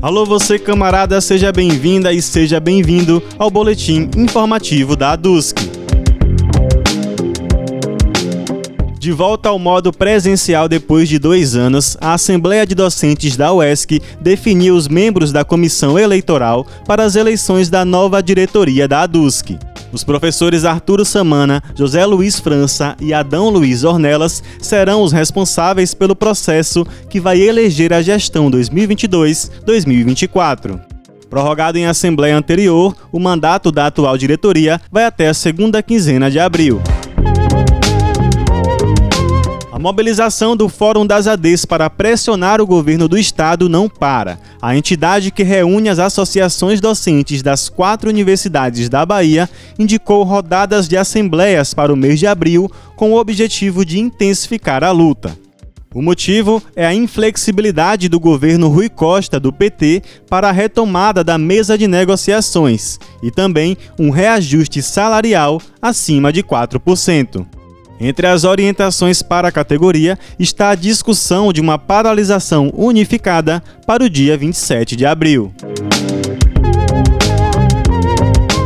Alô você camarada, seja bem-vinda e seja bem-vindo ao boletim informativo da ADUSC. De volta ao modo presencial depois de dois anos, a Assembleia de Docentes da UESC definiu os membros da comissão eleitoral para as eleições da nova diretoria da ADUSC. Os professores Arturo Samana, José Luiz França e Adão Luiz Ornelas serão os responsáveis pelo processo que vai eleger a gestão 2022-2024. Prorrogado em assembleia anterior, o mandato da atual diretoria vai até a segunda quinzena de abril mobilização do Fórum das ADs para pressionar o governo do estado não para. A entidade que reúne as associações docentes das quatro universidades da Bahia indicou rodadas de assembleias para o mês de abril com o objetivo de intensificar a luta. O motivo é a inflexibilidade do governo Rui Costa, do PT, para a retomada da mesa de negociações e também um reajuste salarial acima de 4%. Entre as orientações para a categoria está a discussão de uma paralisação unificada para o dia 27 de abril.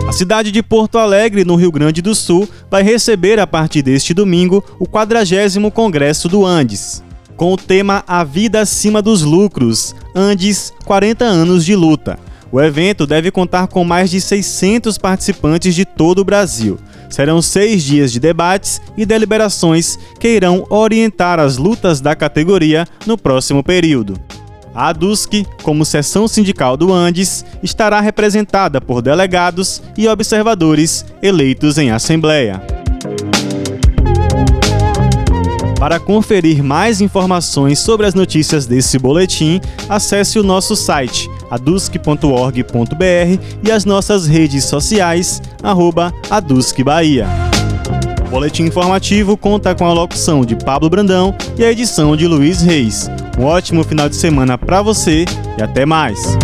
A cidade de Porto Alegre, no Rio Grande do Sul, vai receber a partir deste domingo o 40 Congresso do Andes. Com o tema A Vida Acima dos Lucros, Andes 40 anos de luta. O evento deve contar com mais de 600 participantes de todo o Brasil. Serão seis dias de debates e deliberações que irão orientar as lutas da categoria no próximo período. A ADUSC, como seção sindical do Andes, estará representada por delegados e observadores eleitos em assembleia. Para conferir mais informações sobre as notícias desse boletim, acesse o nosso site adusc.org.br e as nossas redes sociais, arroba Bahia. O boletim informativo conta com a locução de Pablo Brandão e a edição de Luiz Reis. Um ótimo final de semana para você e até mais!